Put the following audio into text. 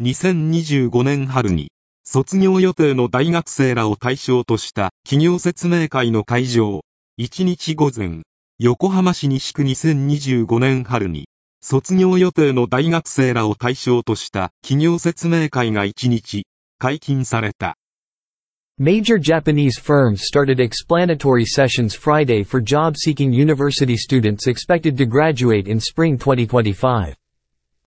2025年春に、卒業予定の大学生らを対象とした企業説明会の会場、1日午前、横浜市西区2025年春に、卒業予定の大学生らを対象とした企業説明会が1日、解禁された。Major Japanese firms started explanatory sessions Friday for job-seeking university students expected to graduate in spring 2025.